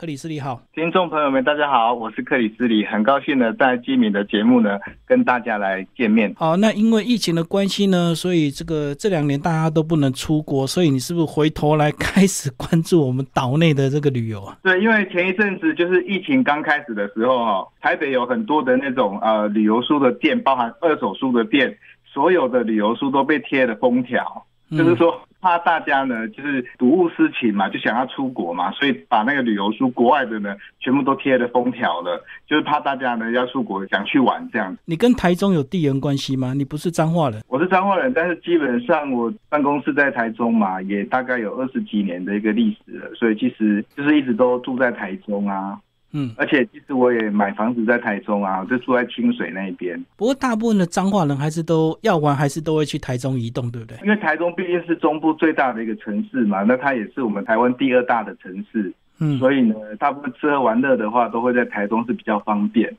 克里斯里好，听众朋友们，大家好，我是克里斯里，很高兴呢在基敏的节目呢跟大家来见面。好，那因为疫情的关系呢，所以这个这两年大家都不能出国，所以你是不是回头来开始关注我们岛内的这个旅游啊？对，因为前一阵子就是疫情刚开始的时候哈，台北有很多的那种呃旅游书的店，包含二手书的店，所有的旅游书都被贴了封条，就是说。怕大家呢，就是睹物思情嘛，就想要出国嘛，所以把那个旅游书国外的呢，全部都贴了封条了，就是怕大家呢要出国想去玩这样。你跟台中有地缘关系吗？你不是彰化人？我是彰化人，但是基本上我办公室在台中嘛，也大概有二十几年的一个历史了，所以其实就是一直都住在台中啊。嗯，而且其实我也买房子在台中啊，就住在清水那边。不过大部分的彰化人还是都要玩，还是都会去台中移动，对不对？因为台中毕竟是中部最大的一个城市嘛，那它也是我们台湾第二大的城市。嗯，所以呢，大部分吃喝玩乐的话，都会在台中是比较方便。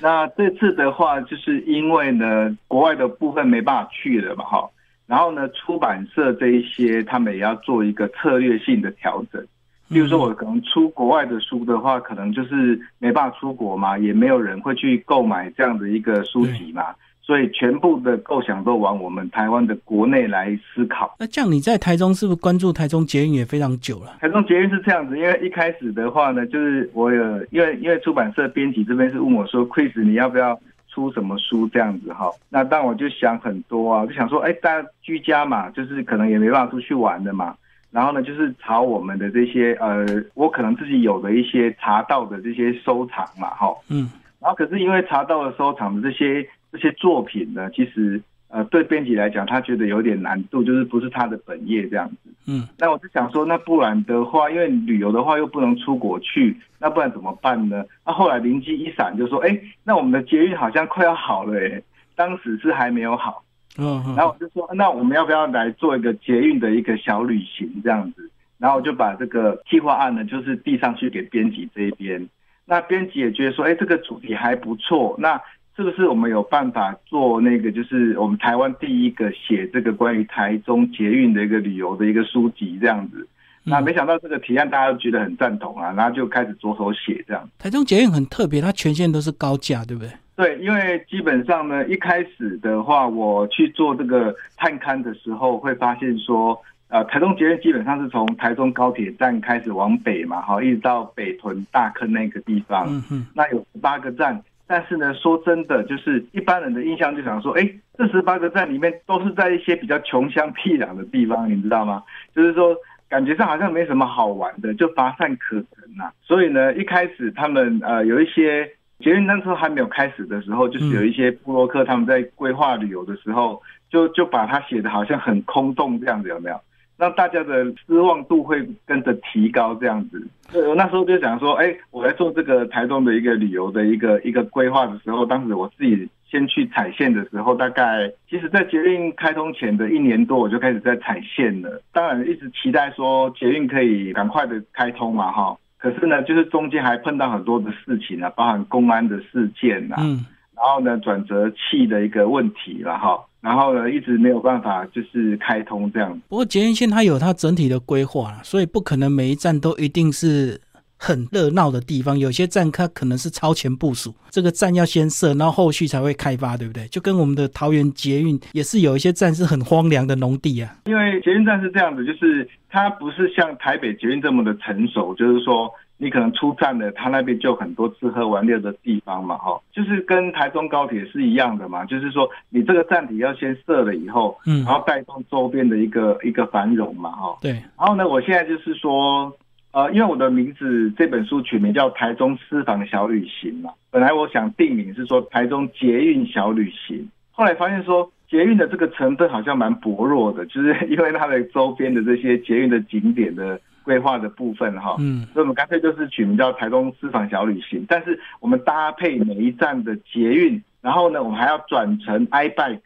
那这次的话，就是因为呢，国外的部分没办法去了嘛，哈。然后呢，出版社这一些，他们也要做一个策略性的调整。比如说，我可能出国外的书的话，可能就是没办法出国嘛，也没有人会去购买这样的一个书籍嘛，所以全部的构想都往我们台湾的国内来思考。那这样你在台中是不是关注台中捷运也非常久了？台中捷运是这样子，因为一开始的话呢，就是我有因为因为出版社编辑这边是问我说，Chris 你要不要出什么书这样子哈？那但我就想很多啊，就想说，哎，大家居家嘛，就是可能也没办法出去玩的嘛。然后呢，就是查我们的这些呃，我可能自己有的一些查到的这些收藏嘛，哈，嗯，然后可是因为查到的收藏的这些这些作品呢，其实呃，对编辑来讲，他觉得有点难度，就是不是他的本业这样子，嗯，那我就想说，那不然的话，因为旅游的话又不能出国去，那不然怎么办呢？那后来灵机一闪，就说，哎，那我们的捷运好像快要好了，哎，当时是还没有好。嗯，然后我就说，那我们要不要来做一个捷运的一个小旅行这样子？然后我就把这个计划案呢，就是递上去给编辑这一边。那编辑也觉得说，哎，这个主题还不错。那是不是我们有办法做那个，就是我们台湾第一个写这个关于台中捷运的一个旅游的一个书籍这样子？那没想到这个提案大家都觉得很赞同啊，然后就开始着手写这样。台中捷运很特别，它全线都是高架，对不对？对，因为基本上呢，一开始的话，我去做这个探勘的时候，会发现说，呃，台中捷运基本上是从台中高铁站开始往北嘛，哈，一直到北屯大坑那个地方，嗯嗯，那有十八个站，但是呢，说真的，就是一般人的印象就想说，哎，这十八个站里面都是在一些比较穷乡僻壤的地方，你知道吗？就是说，感觉上好像没什么好玩的，就乏善可陈呐。所以呢，一开始他们呃有一些。捷运那时候还没有开始的时候，就是有一些布洛克他们在规划旅游的时候，就就把它写的好像很空洞这样子，有没有？让大家的失望度会跟着提高这样子。我那时候就想说，哎，我在做这个台中的一个旅游的一个一个规划的时候，当时我自己先去踩线的时候，大概其实在捷运开通前的一年多，我就开始在踩线了。当然一直期待说捷运可以赶快的开通嘛，哈。可是呢，就是中间还碰到很多的事情啊，包含公安的事件呐，嗯，然后呢，转折器的一个问题了哈，然后呢，一直没有办法就是开通这样。不过捷运线它有它整体的规划，所以不可能每一站都一定是。很热闹的地方，有些站它可能是超前部署，这个站要先设，然后后续才会开发，对不对？就跟我们的桃园捷运也是有一些站是很荒凉的农地啊。因为捷运站是这样子，就是它不是像台北捷运这么的成熟，就是说你可能出站了，它那边就很多吃喝玩乐的地方嘛，哈，就是跟台中高铁是一样的嘛，就是说你这个站体要先设了以后，嗯，然后带动周边的一个一个繁荣嘛，哈，对。然后呢，我现在就是说。呃，因为我的名字这本书取名叫《台中私房小旅行》嘛，本来我想定名是说台中捷运小旅行，后来发现说捷运的这个成分好像蛮薄弱的，就是因为它的周边的这些捷运的景点的规划的部分哈，嗯，所以我们干脆就是取名叫台中私房小旅行，但是我们搭配每一站的捷运，然后呢，我们还要转乘 iBike。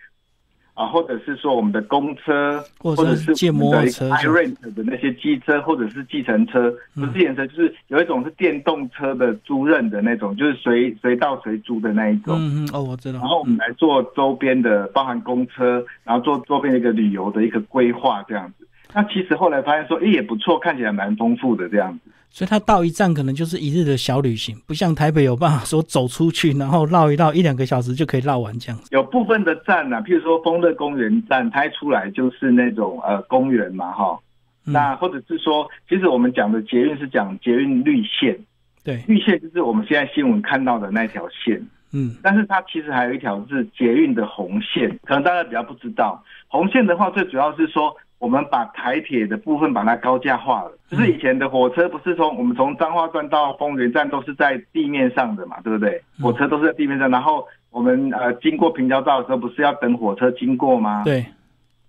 啊，或者是说我们的公车，或者是借摩托车、rent 的那些机车，或者是计程车，不是计程车，就是有一种是电动车的租赁的那种，就是随随到随租的那一种。嗯嗯，哦，我知道。然后我们来做周边的，包含公车，然后做周边的一个旅游的一个规划这样子。那其实后来发现说，哎，也不错，看起来蛮丰富的这样子。所以它到一站可能就是一日的小旅行，不像台北有办法说走出去，然后绕一绕一两个小时就可以绕完这样子。有部分的站呢、譬如说丰乐公园站，它一出来就是那种呃公园嘛，哈。嗯那或者是说，其实我们讲的捷运是讲捷运绿线，对，绿线就是我们现在新闻看到的那条线。嗯但是它其实还有一条是捷运的红线，可能大家比较不知道。红线的话，最主要是说我们把台铁的部分把它高架化了。就是以前的火车不是从我们从彰化站到丰原站都是在地面上的嘛，对不对？嗯火车都是在地面上，然后我们呃经过平交道的时候，不是要等火车经过吗？。对，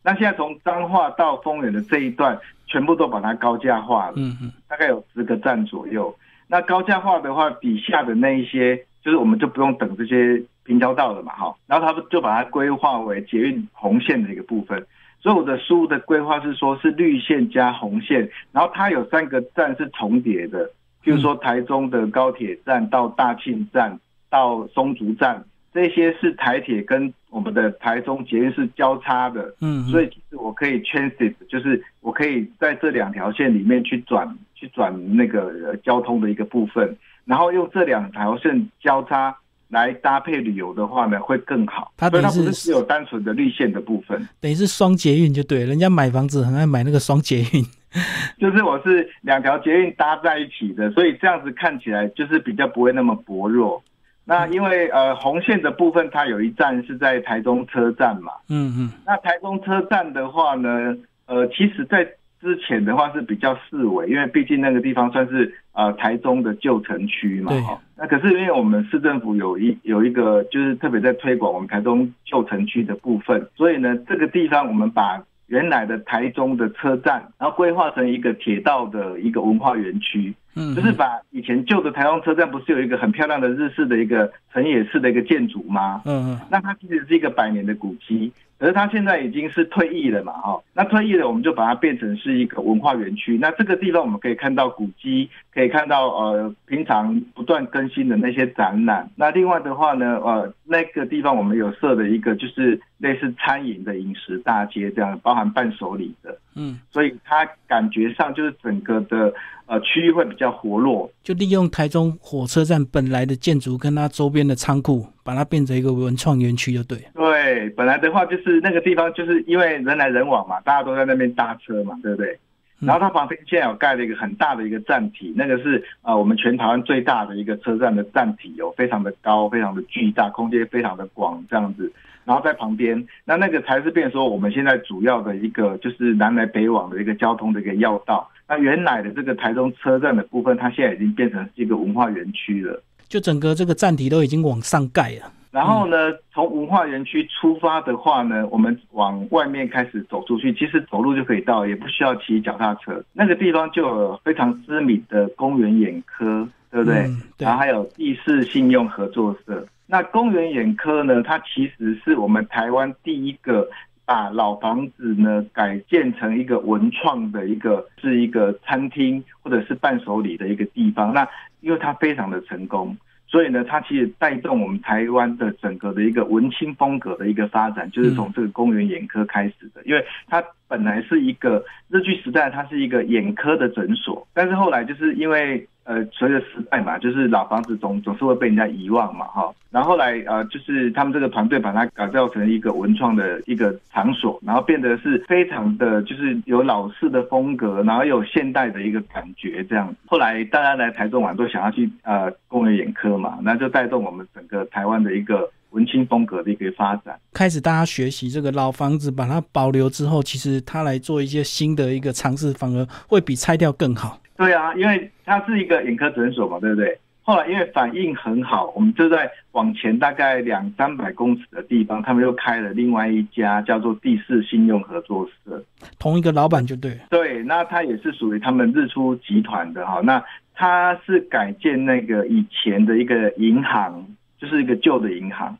那现在从彰化到丰原的这一段，全部都把它高架化了。嗯嗯大概有十个站左右。那高架化的话，底下的那一些，就是我们就不用等这些平交道了嘛，哈。然后他们就把它规划为捷运红线的一个部分。所以我的书的规划是说，是绿线加红线，然后它有三个站是重叠的，譬如说台中的高铁站到大庆站到松竹站，这些是台铁跟我们的台中捷运是交叉的。嗯，所以其实我可以 transit，就是我可以在这两条线里面去转去转那个、呃、交通的一个部分，然后用这两条线交叉来搭配旅游的话呢，会更好。它所以它等于是不是只有单纯的绿线的部分，等于是双捷运就对了，人家买房子很爱买那个双捷运。就是我是两条捷运搭在一起的，所以这样子看起来就是比较不会那么薄弱。那因为呃红线的部分，它有一站是在台中车站嘛，嗯嗯那台中车站的话呢，呃，其实在之前的话是比较四维，因为毕竟那个地方算是呃台中的旧城区嘛。对哈那可是因为我们市政府有一有一个就是特别在推广我们台中旧城区的部分，所以呢，这个地方我们把原来的台中的车站，然后规划成一个铁道的一个文化园区。嗯，就是把以前旧的台中车站不是有一个很漂亮的日式的一个城野式的一个建筑吗？嗯嗯那它其实是一个百年的古迹，可是它现在已经是退役了嘛，哈。那退役了，我们就把它变成是一个文化园区。那这个地方我们可以看到古迹，可以看到呃平常不断更新的那些展览。那另外的话呢，呃那个地方我们有设的一个就是类似餐饮的饮食大街这样，包含伴手礼的，嗯，所以它感觉上就是整个的呃区域会比较活络。就利用台中火车站本来的建筑跟它周边的仓库，把它变成一个文创园区就对了。对，本来的话就是那个地方，就是因为人来人往嘛，大家都在那边搭车嘛，对不对？嗯然后它旁边现在有盖了一个很大的一个站体，那个是呃我们全台湾最大的一个车站的站体哦，非常的高，非常的巨大，空间非常的广，这样子。然后在旁边，那那个才是变成说我们现在主要的一个就是南来北往的一个交通的一个要道。那原来的这个台中车站的部分，它现在已经变成是一个文化园区了。就整个这个站体都已经往上盖了。然后呢，从文化园区出发的话呢，我们往外面开始走出去，其实走路就可以到，也不需要骑脚踏车。那个地方就有非常知名的公园眼科，对不对？嗯对然后还有地市信用合作社。那公园眼科呢，它其实是我们台湾第一个把老房子呢改建成一个文创的一个是一个餐厅或者是伴手礼的一个地方。那因为它非常的成功。所以呢，它其实带动我们台湾的整个的一个文青风格的一个发展，就是从这个公园眼科开始的。因为它本来是一个日据时代，它是一个眼科的诊所，但是后来就是因为呃随着时代嘛，就是老房子总总是会被人家遗忘嘛，哈。然后后来呃就是他们这个团队把它改造成一个文创的一个场所，然后变得是非常的就是有老式的风格，然后有现代的一个感觉这样。后来大家来台中玩都想要去呃公园眼科嘛，那就带动我们整个台湾的一个文青风格的一个发展。开始大家学习这个老房子，把它保留之后，其实它来做一些新的一个尝试，反而会比拆掉更好。对啊，因为它是一个眼科诊所嘛，对不对？后来因为反应很好，我们就在往前大概两三百公尺的地方，他们又开了另外一家叫做第四信用合作社。同一个老板就对。对，那他也是属于他们日出集团的哈。那他是改建那个以前的一个银行，就是一个旧的银行。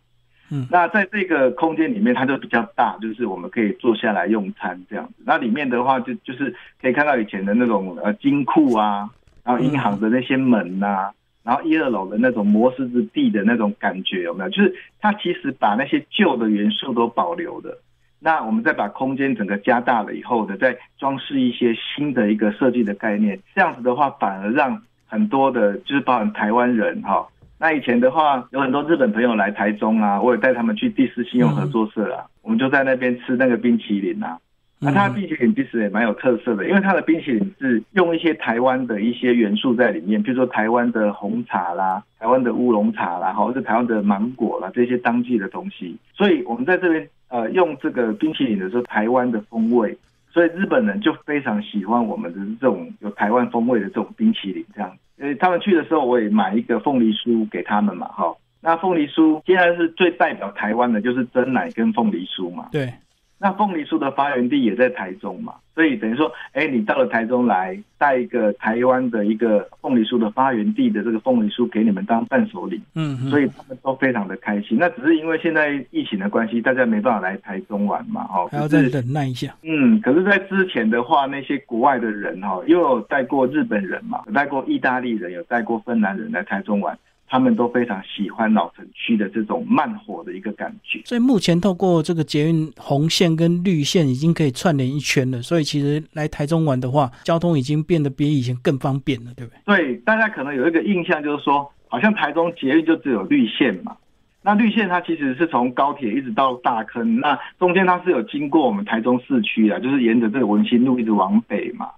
嗯那在这个空间里面，它就比较大，就是我们可以坐下来用餐这样子。那里面的话就，就是可以看到以前的那种呃金库啊，然后银行的那些门呐、然后一二楼的那种摩斯之地的那种感觉有没有？就是它其实把那些旧的元素都保留的。那我们再把空间整个加大了以后呢，再装饰一些新的一个设计的概念，这样子的话，反而让很多的，就是包含台湾人哈。那以前的话，有很多日本朋友来台中啊，我也带他们去第四信用合作社啊，我们就在那边吃那个冰淇淋啊。那它的冰淇淋其实也蛮有特色的，因为它的冰淇淋是用一些台湾的一些元素在里面，比如说台湾的红茶啦、台湾的乌龙茶啦，或者是台湾的芒果啦这些当季的东西。所以我们在这边呃用这个冰淇淋的时候，台湾的风味，所以日本人就非常喜欢我们的这种有台湾风味的这种冰淇淋这样。呃，他们去的时候我也买一个凤梨酥给他们嘛，哈。那凤梨酥现在是最代表台湾的就是真奶跟凤梨酥嘛，对。那凤梨酥的发源地也在台中嘛，所以等于说，哎，你到了台中来，带一个台湾的一个凤梨酥的发源地的这个凤梨酥给你们当伴手礼，嗯，所以他们都非常的开心。那只是因为现在疫情的关系，大家没办法来台中玩嘛，哦，还要再忍耐一下。嗯，可是，在之前的话，那些国外的人哈，又有带过日本人嘛，有带过意大利人，有带过芬兰人来台中玩。他们都非常喜欢老城区的这种慢火的一个感觉。所以目前透过这个捷运红线跟绿线已经可以串联一圈了。所以其实来台中玩的话，交通已经变得比以前更方便了，对不对？对，大家可能有一个印象就是说，好像台中捷运就只有绿线嘛。那绿线它其实是从高铁一直到大坑，那中间它是有经过我们台中市区的，就是沿着这个文心路一直往北嘛。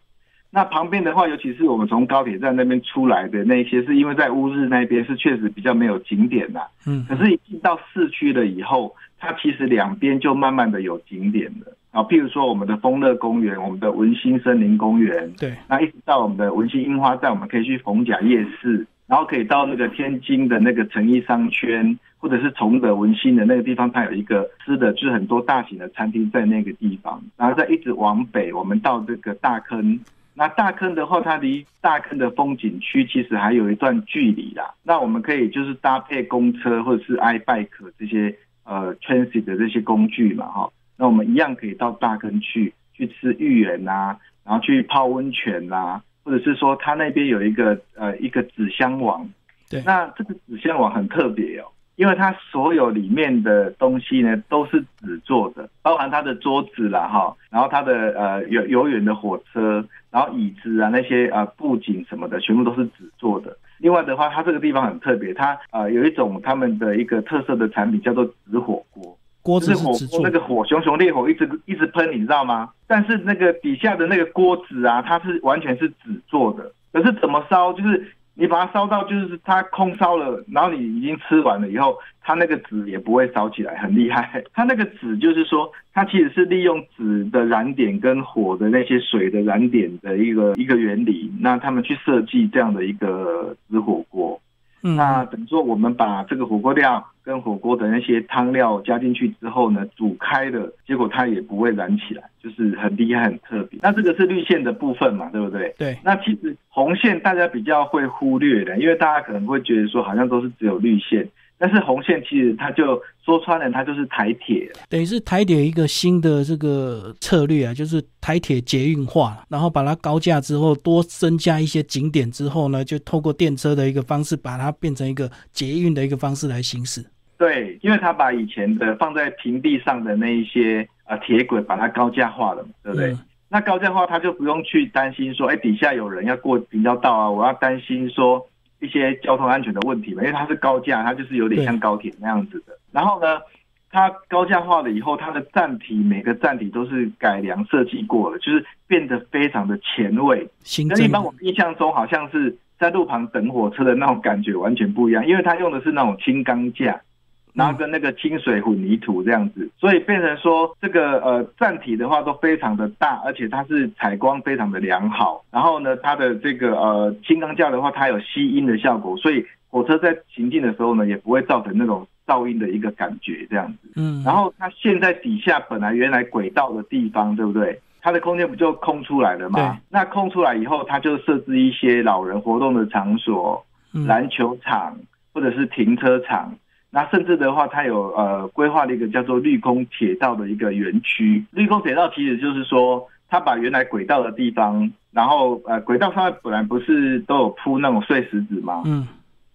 那旁边的话，尤其是我们从高铁站那边出来的那些，是因为在乌日那边是确实比较没有景点的。嗯，可是，一进到市区了以后，它其实两边就慢慢的有景点了啊。譬如说，我们的丰乐公园，我们的文心森林公园，对，那一直到我们的文心樱花站，我们可以去逢甲夜市，然后可以到那个天津的那个诚意商圈，或者是崇德文心的那个地方，它有一个吃的，就是很多大型的餐厅在那个地方，然后再一直往北，我们到这个大坑。那大坑的话，它离大坑的风景区其实还有一段距离啦。那我们可以就是搭配公车或者是 iBike 这些呃 transit 的这些工具嘛，哈。那我们一样可以到大坑去去吃芋圆呐，然后去泡温泉呐，或者是说它那边有一个呃一个纸箱网。对。那这个纸箱网很特别哦。因为它所有里面的东西呢都是纸做的，包含它的桌子啦哈，然后它的呃游游园的火车，然后椅子啊那些呃布景什么的，全部都是纸做的。另外的话，它这个地方很特别，它呃有一种他们的一个特色的产品叫做纸火锅，锅子是火锅，那个火熊熊烈火一直一直喷，你知道吗？但是那个底下的那个锅子啊，它是完全是纸做的，可是怎么烧就是。你把它烧到，就是它空烧了，然后你已经吃完了以后，它那个纸也不会烧起来，很厉害。它那个纸就是说，它其实是利用纸的燃点跟火的那些水的燃点的一个一个原理，那他们去设计这样的一个纸火锅。那等于说，我们把这个火锅料跟火锅的那些汤料加进去之后呢，煮开了，结果它也不会燃起来，就是很厉害、很特别。那这个是绿线的部分嘛，对不对？对。那其实红线大家比较会忽略的，因为大家可能会觉得说，好像都是只有绿线。但是红线其实它就说穿了，它就是台铁，等于是台铁一个新的这个策略啊，就是台铁捷运化，然后把它高架之后多增加一些景点之后呢，就透过电车的一个方式，把它变成一个捷运的一个方式来行驶。对，因为它把以前的放在平地上的那一些呃铁轨，把它高架化了嘛，对不对？那高架化，它就不用去担心说，哎，底下有人要过平交道啊，我要担心说。一些交通安全的问题嘛，因为它是高架，它就是有点像高铁那样子的。然后呢，它高架化了以后，它的站体每个站体都是改良设计过了，就是变得非常的前卫。跟一般我们印象中好像是在路旁等火车的那种感觉完全不一样，因为它用的是那种轻钢架。然后跟那个清水混凝土这样子，所以变成说这个呃站体的话都非常的大，而且它是采光非常的良好。然后呢，它的这个呃轻钢架的话，它有吸音的效果，所以火车在行进的时候呢，也不会造成那种噪音的一个感觉这样子。嗯。然后它现在底下本来原来轨道的地方，对不对？它的空间不就空出来了吗？那空出来以后，它就设置一些老人活动的场所，篮球场或者是停车场。那甚至的话，它有呃规划了一个叫做绿空铁道的一个园区。绿空铁道其实就是说，它把原来轨道的地方，然后呃轨道上面本来不是都有铺那种碎石子吗？嗯。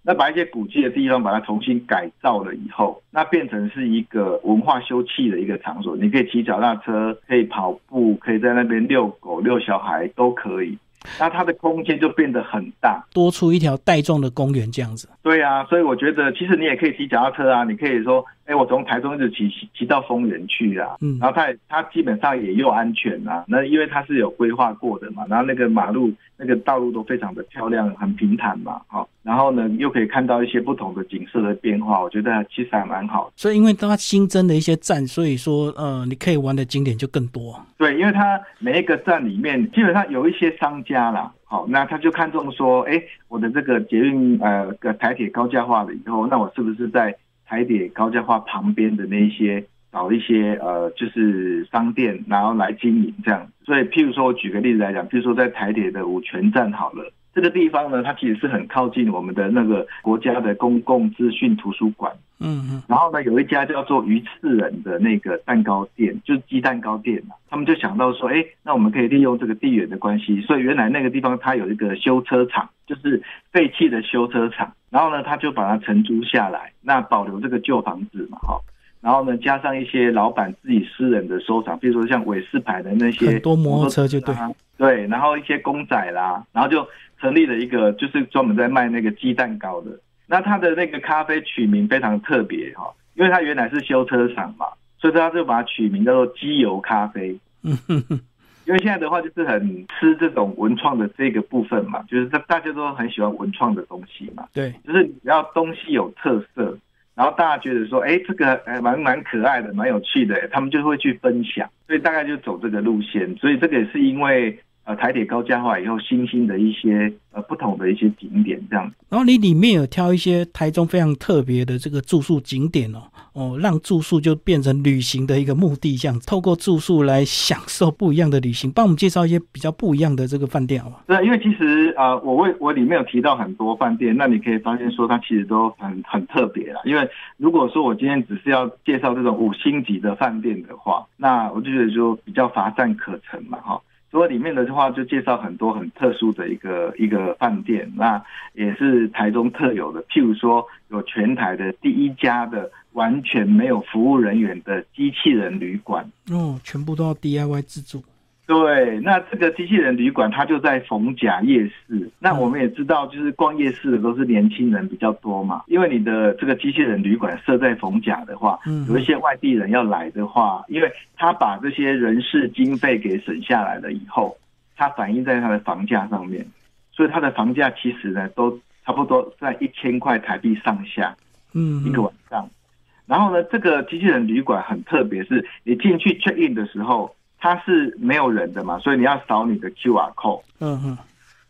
那把一些古迹的地方把它重新改造了以后，那变成是一个文化休憩的一个场所。你可以骑脚踏车，可以跑步，可以在那边遛狗、遛小孩都可以。那它的空间就变得很大，多出一条带状的公园这样子。对啊，所以我觉得其实你也可以骑脚踏车啊，你可以说，哎，我从台中一直骑骑骑到丰原去啊，嗯，然后它它基本上也又安全啊，那因为它是有规划过的嘛，然后那个马路那个道路都非常的漂亮，很平坦嘛，好，然后呢又可以看到一些不同的景色的变化，我觉得其实还蛮好。所以因为它新增的一些站，所以说呃，你可以玩的景点就更多。对，因为它每一个站里面基本上有一些商家啦。好，那他就看中说，哎，我的这个捷运呃，个台铁高架化了以后，那我是不是在台铁高架化旁边的那一些找一些呃，就是商店，然后来经营这样？所以，譬如说我举个例子来讲，譬如说在台铁的五泉站好了。这个地方呢，它其实是很靠近我们的那个国家的公共资讯图书馆。嗯嗯。然后呢，有一家叫做鱼刺人的那个蛋糕店，就是鸡蛋糕店嘛他们就想到说，哎，那我们可以利用这个地缘的关系，所以原来那个地方它有一个修车厂，就是废弃的修车厂。然后呢，他就把它承租下来，那保留这个旧房子嘛，哈。然后呢，加上一些老板自己私人的收藏，比如说像韦氏牌的那些很多摩托车，就对对，然后一些公仔啦，然后就成立了一个，就是专门在卖那个鸡蛋糕的。那他的那个咖啡取名非常特别哈，因为他原来是修车厂嘛，所以他就把它取名叫做机油咖啡。嗯哼哼，因为现在的话就是很吃这种文创的这个部分嘛，就是大大家都很喜欢文创的东西嘛。对，就是只要东西有特色。然后大家觉得说，哎，这个还蛮蛮可爱的，蛮有趣的，他们就会去分享，所以大概就走这个路线。所以这个也是因为呃台铁高架化以后新兴的一些呃不同的一些景点这样。然后你里面有挑一些台中非常特别的这个住宿景点哦。哦，让住宿就变成旅行的一个目的，这样透过住宿来享受不一样的旅行。帮我们介绍一些比较不一样的这个饭店，好吗？对，因为其实啊，我为我里面有提到很多饭店，那你可以发现说它其实都很很特别啦。因为如果说我今天只是要介绍这种五星级的饭店的话，那我就觉得就比较乏善可陈嘛，哈。所以里面的话就介绍很多很特殊的一个一个饭店，那也是台中特有的，譬如说有全台的第一家的。完全没有服务人员的机器人旅馆哦，全部都要 DIY 自助。对，那这个机器人旅馆它就在逢甲夜市。那我们也知道，就是逛夜市的都是年轻人比较多嘛。因为你的这个机器人旅馆设在逢甲的话，有一些外地人要来的话，因为他把这些人事经费给省下来了以后，它反映在它的房价上面，所以它的房价其实呢都差不多在一千块台币上下，嗯，一个晚上。然后呢，这个机器人旅馆很特别，是你进去 check in 的时候，它是没有人的嘛，所以你要扫你的 QR code。嗯哼，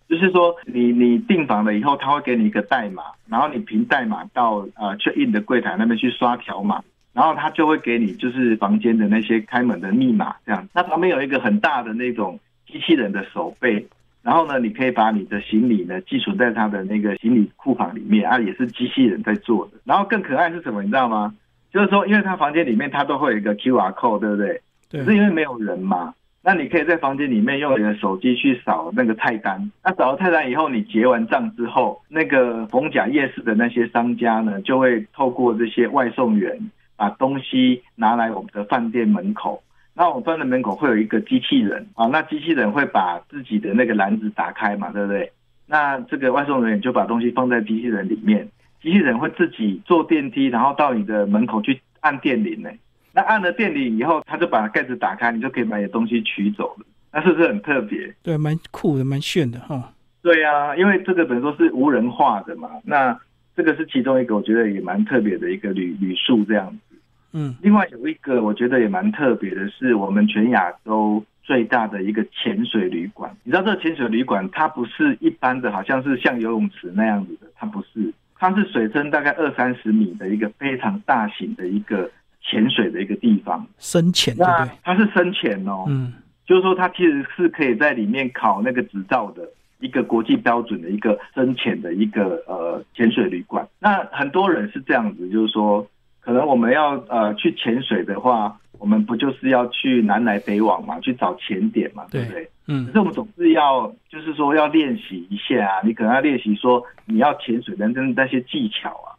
就是说你你订房了以后，他会给你一个代码，然后你凭代码到呃 check in 的柜台那边去刷条码，然后他就会给你就是房间的那些开门的密码这样。那旁边有一个很大的那种机器人的手背。然后呢，你可以把你的行李呢寄存在他的那个行李库房里面啊，也是机器人在做的。然后更可爱是什么，你知道吗？就是说，因为他房间里面他都会有一个 Q R code，对不对？对。是因为没有人嘛，那你可以在房间里面用你的手机去扫那个菜单。那扫了菜单以后，你结完账之后，那个逢甲夜市的那些商家呢，就会透过这些外送员把东西拿来我们的饭店门口。那我们饭店门口会有一个机器人啊，那机器人会把自己的那个篮子打开嘛，对不对？那这个外送人员就把东西放在机器人里面。机器人会自己坐电梯，然后到你的门口去按电铃呢。那按了电铃以后，他就把盖子打开，你就可以把你的东西取走了。那是不是很特别？对，蛮酷的，蛮炫的哈。对呀，因为这个等于说是无人化的嘛。那这个是其中一个，我觉得也蛮特别的一个旅旅宿这样子。嗯。另外有一个我觉得也蛮特别的，是我们全亚洲最大的一个潜水旅馆。你知道这个潜水旅馆，它不是一般的，好像是像游泳池那样子的，它不是。它是水深大概二三十米的一个非常大型的一个潜水的一个地方，深潜对对？它是深潜哦，嗯，就是说它其实是可以在里面考那个执照的一个国际标准的一个深潜的一个呃潜水旅馆。那很多人是这样子，就是说可能我们要呃去潜水的话。我们不就是要去南来北往嘛，去找潜点嘛，对不对？嗯可是我们总是要，就是说要练习一下啊，你可能要练习说你要潜水的那那些技巧啊，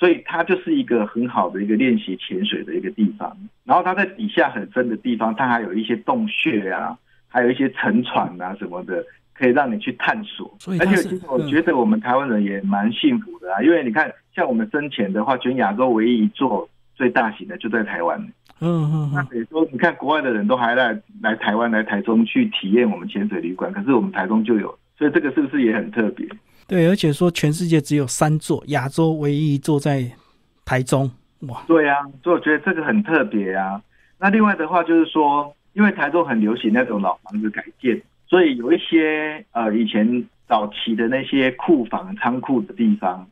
所以它就是一个很好的一个练习潜水的一个地方。然后它在底下很深的地方，它还有一些洞穴啊，还有一些沉船啊什么的，可以让你去探索。而所以而且其实我觉得我们台湾人也蛮幸福的啊，因为你看，像我们生前的话，全亚洲唯一一座最大型的就在台湾。嗯嗯嗯，那等于说，你看国外的人都还来来台湾、来台中去体验我们潜水旅馆，可是我们台中就有，所以这个是不是也很特别？对，而且说全世界只有三座，亚洲唯一一座在台中，哇，对啊，所以我觉得这个很特别啊。那另外的话就是说，因为台中很流行那种老房子改建，所以有一些呃以前早期的那些库房、仓库的地方，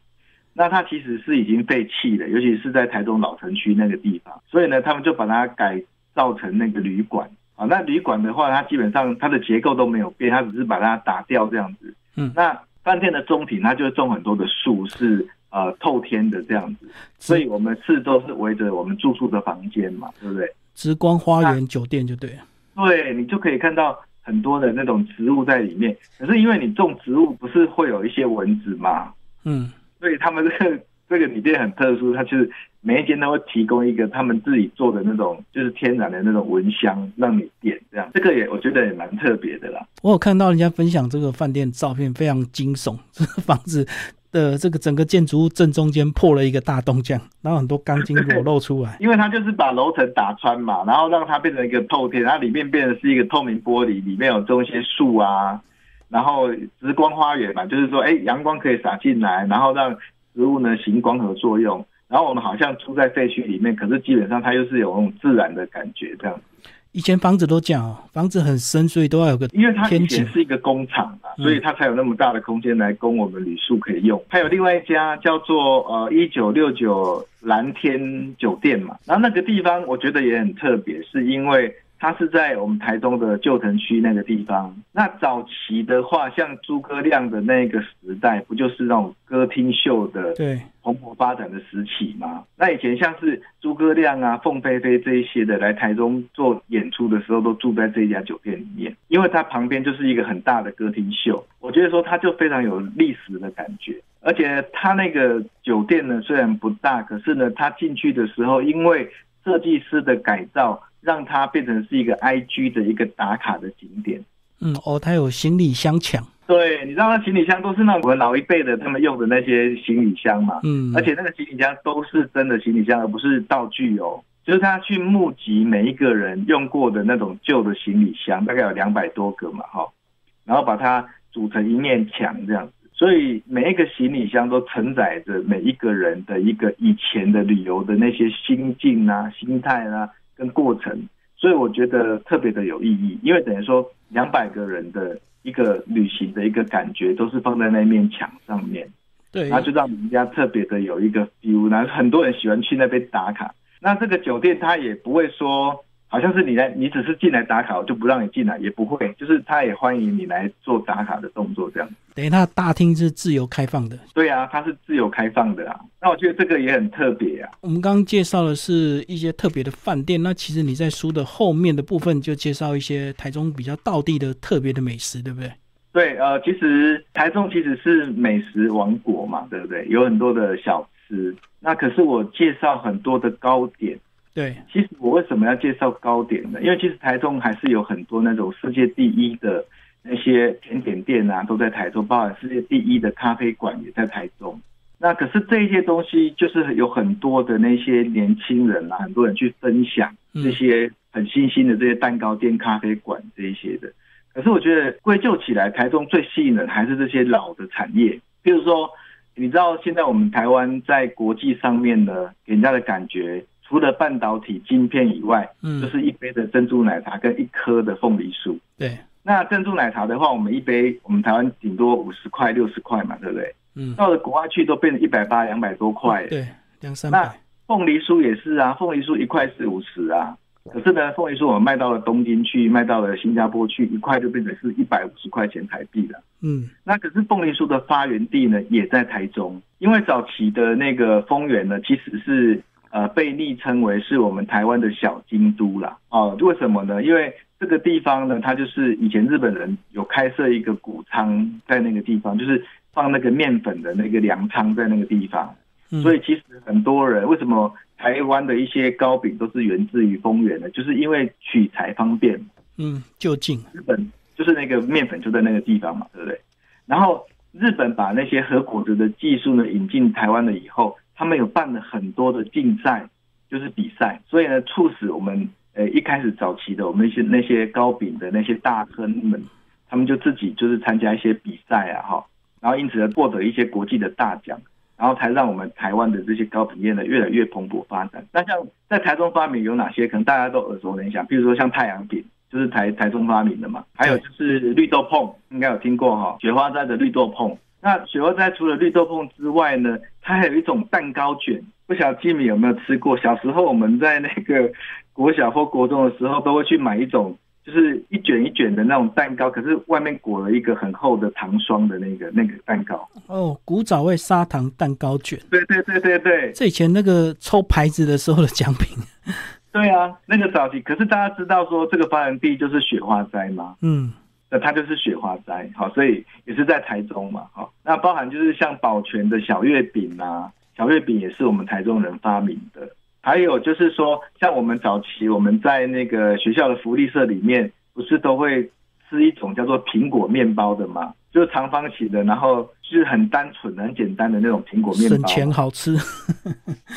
那它其实是已经废弃了，尤其是在台中老城区那个地方，所以呢，他们就把它改造成那个旅馆啊。那旅馆的话，它基本上它的结构都没有变，它只是把它打掉这样子。嗯那饭店的中庭它就种很多的树，是呃透天的这样子，所以我们四周是围着我们住宿的房间嘛，对不对？直光花园酒店就对了。对你就可以看到很多的那种植物在里面。可是因为你种植物，不是会有一些蚊子嘛，嗯，所以他们这个这个旅店很特殊，它就是每一间都会提供一个他们自己做的那种就是天然的那种蚊香让你点，这样这个也我觉得也蛮特别的啦。我有看到人家分享这个饭店照片，非常惊悚。这个房子的这个整个建筑物正中间破了一个大洞，这样，然后很多钢筋裸露出来。因为它就是把楼层打穿嘛，然后让它变成一个透天，它里面变成是一个透明玻璃，里面有种一些树啊，然后直光花园嘛，就是说，哎，阳光可以洒进来，然后让植物呢行光合作用。然后我们好像住在废墟里面，可是基本上它又是有那种自然的感觉这样。以前房子都这样哦，房子很深，所以都要有个因为它以前是一个工厂嘛，嗯所以它才有那么大的空间来供我们旅宿可以用。还有另外一家叫做呃一九六九蓝天酒店嘛，然后那个地方我觉得也很特别，是因为它是在我们台中的旧城区那个地方。那早期的话，像诸葛亮的那个时代，不就是那种歌厅秀的对，蓬勃发展的时期嘛。那以前像是诸葛亮啊、凤飞飞这一些的来台中做演出的时候，都住在这一家酒店里面，因为它旁边就是一个很大的歌厅秀。我觉得说它就非常有历史的感觉，而且它那个酒店呢虽然不大，可是呢它进去的时候，因为设计师的改造，让它变成是一个 IG 的一个打卡的景点。嗯，哦，它有行李箱抢，对，你知道那行李箱都是那种我们老一辈的他们用的那些行李箱嘛，嗯，而且那个行李箱都是真的行李箱，而不是道具哦。就是他去募集每一个人用过的那种旧的行李箱，大概有两百多个嘛，哈，然后把它组成一面墙这样子。所以每一个行李箱都承载着每一个人的一个以前的旅游的那些心境啊、心态啊跟过程。所以我觉得特别的有意义，因为等于说两百个人的一个旅行的一个感觉，都是放在那面墙上面。对然，后就让人家特别的有一个 feel，然后很多人喜欢去那边打卡。那这个酒店它也不会说，好像是你来，你只是进来打卡，我就不让你进来，也不会，就是他也欢迎你来做打卡的动作这样。等于他大厅是自由开放的。对啊，它是自由开放的啊。那我觉得这个也很特别啊。我们刚刚介绍的是一些特别的饭店，那其实你在书的后面的部分就介绍一些台中比较道地的特别的美食，对不对？对，呃，其实台中其实是美食王国嘛，对不对？有很多的小吃。那可是我介绍很多的糕点。对，其实我为什么要介绍糕点呢？因为其实台中还是有很多那种世界第一的那些甜点店啊，都在台中，包含世界第一的咖啡馆也在台中。那可是这一些东西，就是有很多的那些年轻人啊，很多人去分享嗯这些很新兴的这些蛋糕店、咖啡馆这一些的。可是我觉得归咎起来，台中最吸引人还是这些老的产业，譬如说，你知道现在我们台湾在国际上面呢，给人家的感觉，除了半导体晶片以外，嗯就是一杯的珍珠奶茶跟一颗的凤梨酥。对，那珍珠奶茶的话，我们一杯我们台湾顶多五十块、六十块嘛，对不对？嗯，到了国外去都变成一百八、两百多块。对，两三那，凤梨酥也是啊，凤梨酥一块是五十啊。可是呢，凤梨酥我们卖到了东京去，卖到了新加坡去，一块就变成是一百五十块钱台币了。嗯，那可是凤梨酥的发源地呢，也在台中，因为早期的那个丰原呢，其实是呃被昵称为是我们台湾的小京都啦。哦，为什么呢？因为这个地方呢，它就是以前日本人有开设一个谷仓在那个地方，就是放那个面粉的那个粮仓在那个地方。所以其实很多人为什么台湾的一些糕饼都是源自于丰原的，就是因为取材方便。嗯，就近日本就是那个面粉就在那个地方嘛，对不对？然后日本把那些和果子的技术呢引进台湾了以后，他们有办了很多的竞赛，就是比赛，所以呢促使我们呃一开始早期的我们那些那些糕饼的那些大亨们，他们就自己就是参加一些比赛啊，哈，然后因此呢获得一些国际的大奖。然后才让我们台湾的这些糕饼业呢越来越蓬勃发展。那像在台中发明有哪些？可能大家都耳熟能详，比如说像太阳饼，就是台台中发明的嘛。还有就是绿豆碰，应该有听过哈，雪花斋的绿豆碰。那雪花斋除了绿豆碰之外呢，它还有一种蛋糕卷，不晓得吉米有没有吃过？小时候我们在那个国小或国中的时候，都会去买一种。就是一卷一卷的那种蛋糕，可是外面裹了一个很厚的糖霜的那个那个蛋糕。哦，古早味砂糖蛋糕卷。对对对对对，这以前那个抽牌子的时候的奖品。对啊，那个早期，可是大家知道说这个发源地就是雪花斋吗？嗯，那它就是雪花斋，好，所以也是在台中嘛，好，那包含就是像保全的小月饼啊，小月饼也是我们台中人发明的。还有就是说，像我们早期我们在那个学校的福利社里面，不是都会吃一种叫做苹果面包的嘛？就是长方形的，然后是很单纯、很简单的那种苹果面包，省钱好吃。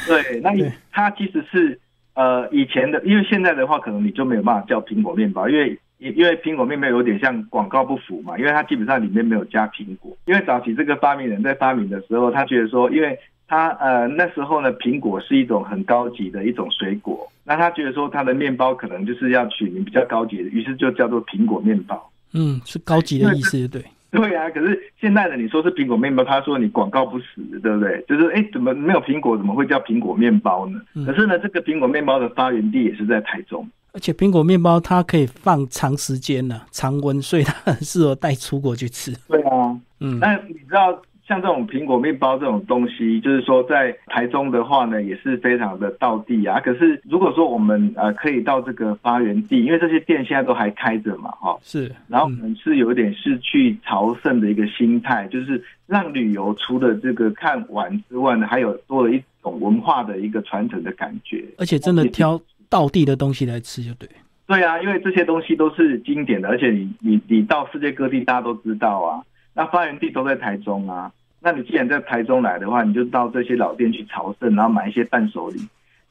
对，那你它其实是呃以前的，因为现在的话，可能你就没有办法叫苹果面包，因为因因为苹果面包有点像广告不符嘛，因为它基本上里面没有加苹果。因为早期这个发明人在发明的时候，他觉得说，因为他呃那时候呢，苹果是一种很高级的一种水果，那他觉得说他的面包可能就是要取名比较高级的，于是就叫做苹果面包。嗯，是高级的意思，对。对啊，可是现在的你说是苹果面包，他说你广告不死，对不对？就是哎，怎么没有苹果，怎么会叫苹果面包呢？可是呢，这个苹果面包的发源地也是在台中，而且苹果面包它可以放长时间呢，常温，所以它很适合带出国去吃。对啊，嗯，那你知道？像这种苹果面包这种东西，就是说在台中的话呢，也是非常的道地啊。可是如果说我们呃可以到这个发源地，因为这些店现在都还开着嘛，哈，是。然后我们是有一点是去朝圣的一个心态，就是让旅游除了这个看玩之外呢，还有多了一种文化的一个传承的感觉。而且真的挑道地的东西来吃就对。对啊，因为这些东西都是经典的，而且你你你到世界各地大家都知道啊，那发源地都在台中啊。那你既然在台中来的话，你就到这些老店去朝圣，然后买一些伴手礼。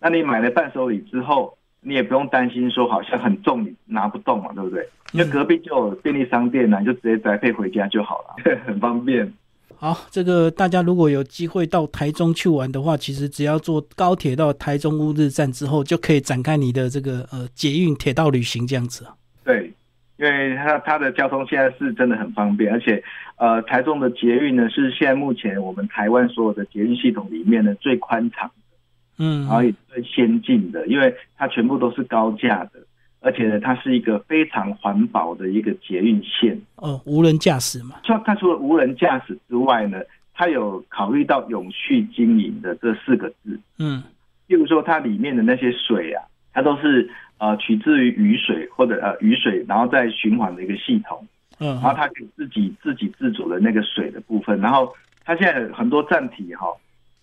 那你买了伴手礼之后，你也不用担心说好像很重你拿不动嘛，对不对？因为隔壁就有便利商店呢，就直接宅配回家就好了，很方便。好，这个大家如果有机会到台中去玩的话，其实只要坐高铁到台中乌日站之后，就可以展开你的这个呃捷运铁道旅行这样子。对。因为它它的交通现在是真的很方便，而且，呃，台中的捷运呢是现在目前我们台湾所有的捷运系统里面呢最宽敞的，嗯，然后也最先进的，因为它全部都是高架的，而且呢它是一个非常环保的一个捷运线。哦，无人驾驶嘛？就它除了无人驾驶之外呢，它有考虑到永续经营的这四个字。嗯，例如说它里面的那些水啊，它都是。呃，取自于雨水或者呃雨水，然后再循环的一个系统，嗯，然后它可以自己自给自足的那个水的部分，然后它现在很多站体哈，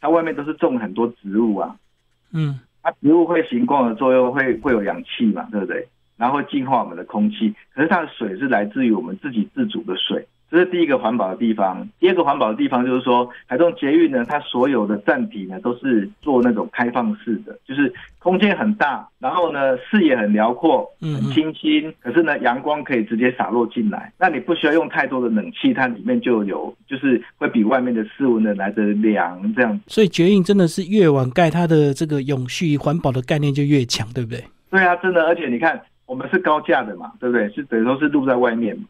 它外面都是种很多植物啊，嗯，它植物会行光合作用，会会有氧气嘛，对不对？然后净化我们的空气，可是它的水是来自于我们自己自主的水。这是第一个环保的地方。第二个环保的地方就是说，台中捷运呢，它所有的站体呢都是做那种开放式的，就是空间很大，然后呢视野很辽阔，很清新。可是呢，阳光可以直接洒落进来，那你不需要用太多的冷气，它里面就有，就是会比外面的室温呢来的凉这样。所以捷运真的是越晚盖，它的这个永续环保的概念就越强，对不对？对啊，真的。而且你看，我们是高架的嘛，对不对？是等于说是露在外面嘛。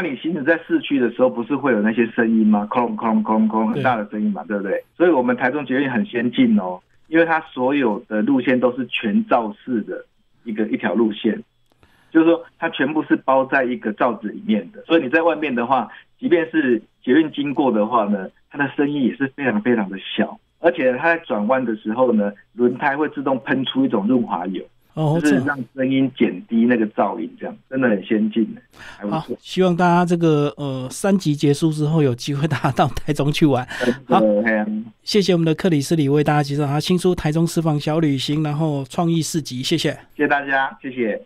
那你行驶在市区的时候，不是会有那些声音吗？哐隆哐隆哐哐，很大的声音嘛，对不对？所以，我们台中捷运很先进哦，因为它所有的路线都是全罩式的一个一条路线，就是说它全部是包在一个罩子里面的。所以你在外面的话，即便是捷运经过的话呢，它的声音也是非常非常的小。而且它在转弯的时候呢，轮胎会自动喷出一种润滑油，哦，就是让声音减低那个噪音，这样真的很先进的，好。，希望大家这个呃三级结束之后有机会大家到台中去玩。好谢谢我们的克里斯里为大家介绍他新书《台中私房小旅行》，然后创意市集，谢谢。谢谢大家，谢谢。